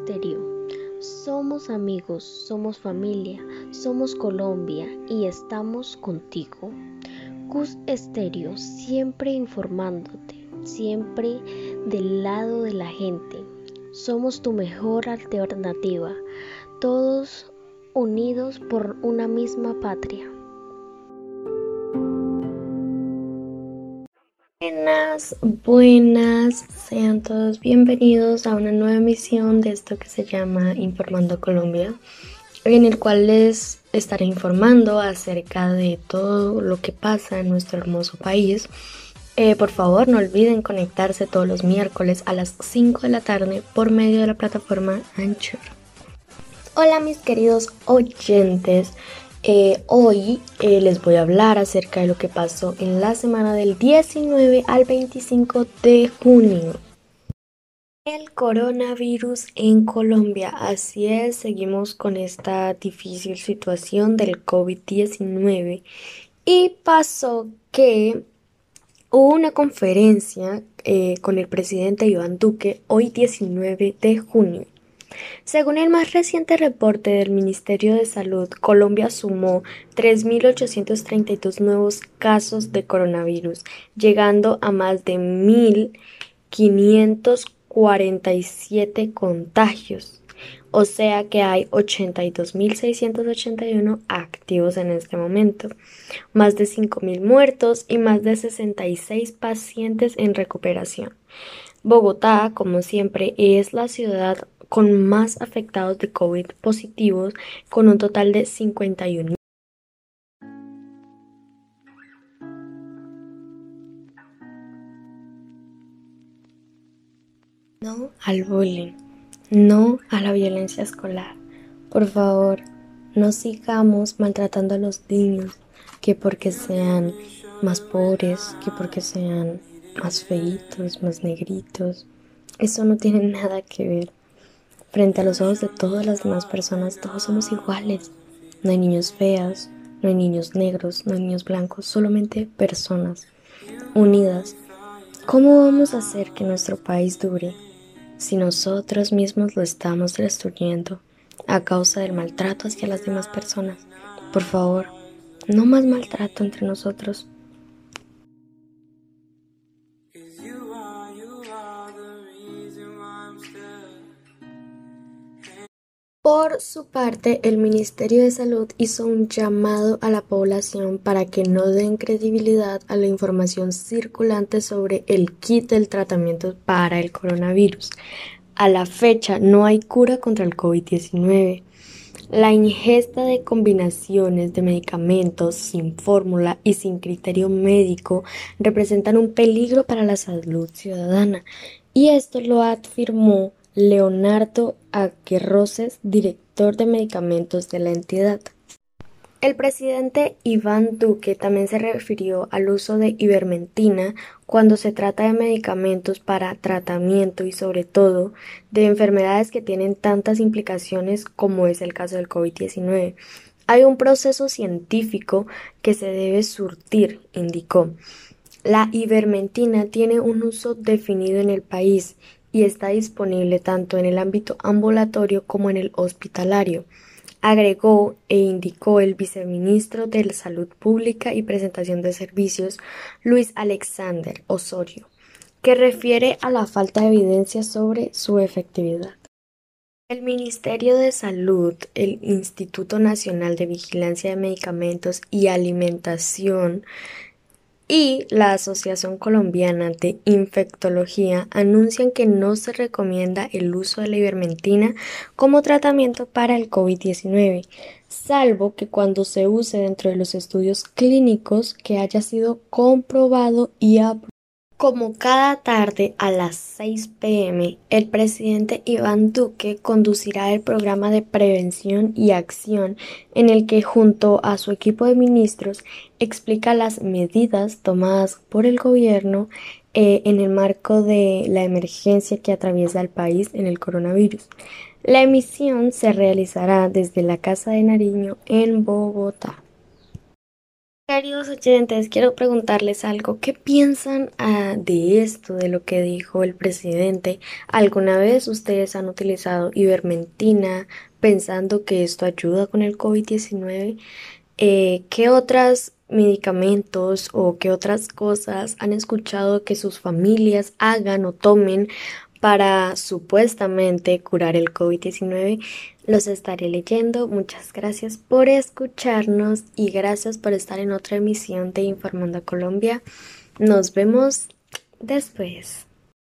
Estéreo. Somos amigos, somos familia, somos Colombia y estamos contigo. Cus Estéreo, siempre informándote, siempre del lado de la gente. Somos tu mejor alternativa, todos unidos por una misma patria. Buenas, buenas, sean todos bienvenidos a una nueva emisión de esto que se llama Informando Colombia, en el cual les estaré informando acerca de todo lo que pasa en nuestro hermoso país. Eh, por favor, no olviden conectarse todos los miércoles a las 5 de la tarde por medio de la plataforma Anchor. Hola mis queridos oyentes, eh, hoy eh, les voy a hablar acerca de lo que pasó en la semana del 19 al 25 de junio. El coronavirus en Colombia, así es, seguimos con esta difícil situación del COVID-19 y pasó que hubo una conferencia eh, con el presidente Iván Duque hoy 19 de junio según el más reciente reporte del Ministerio de Salud, Colombia sumó 3.832 nuevos casos de coronavirus, llegando a más de 1.547 contagios. O sea que hay 82.681 activos en este momento, más de 5.000 muertos y más de 66 pacientes en recuperación. Bogotá, como siempre, es la ciudad con más afectados de COVID positivos, con un total de 51. No al bullying, no a la violencia escolar. Por favor, no sigamos maltratando a los niños que porque sean más pobres, que porque sean más feitos, más negritos. Eso no tiene nada que ver. Frente a los ojos de todas las demás personas, todos somos iguales. No hay niños feas, no hay niños negros, no hay niños blancos, solamente personas unidas. ¿Cómo vamos a hacer que nuestro país dure si nosotros mismos lo estamos destruyendo a causa del maltrato hacia las demás personas? Por favor, no más maltrato entre nosotros. Por su parte, el Ministerio de Salud hizo un llamado a la población para que no den credibilidad a la información circulante sobre el kit del tratamiento para el coronavirus. A la fecha no hay cura contra el COVID-19. La ingesta de combinaciones de medicamentos sin fórmula y sin criterio médico representan un peligro para la salud ciudadana y esto lo afirmó Leonardo Aguerroses, director de medicamentos de la entidad. El presidente Iván Duque también se refirió al uso de ivermentina cuando se trata de medicamentos para tratamiento y sobre todo de enfermedades que tienen tantas implicaciones como es el caso del COVID-19. Hay un proceso científico que se debe surtir, indicó. La ivermentina tiene un uso definido en el país y está disponible tanto en el ámbito ambulatorio como en el hospitalario, agregó e indicó el viceministro de Salud Pública y Presentación de Servicios, Luis Alexander Osorio, que refiere a la falta de evidencia sobre su efectividad. El Ministerio de Salud, el Instituto Nacional de Vigilancia de Medicamentos y Alimentación y la Asociación Colombiana de Infectología anuncian que no se recomienda el uso de la ivermentina como tratamiento para el COVID-19, salvo que cuando se use dentro de los estudios clínicos que haya sido comprobado y aprobado. Como cada tarde a las 6 pm, el presidente Iván Duque conducirá el programa de prevención y acción en el que junto a su equipo de ministros explica las medidas tomadas por el gobierno eh, en el marco de la emergencia que atraviesa el país en el coronavirus. La emisión se realizará desde la Casa de Nariño en Bogotá. Queridos oyentes, quiero preguntarles algo. ¿Qué piensan ah, de esto, de lo que dijo el presidente? ¿Alguna vez ustedes han utilizado ivermentina pensando que esto ayuda con el COVID-19? Eh, ¿Qué otros medicamentos o qué otras cosas han escuchado que sus familias hagan o tomen para supuestamente curar el COVID-19. Los estaré leyendo. Muchas gracias por escucharnos y gracias por estar en otra emisión de Informando a Colombia. Nos vemos después.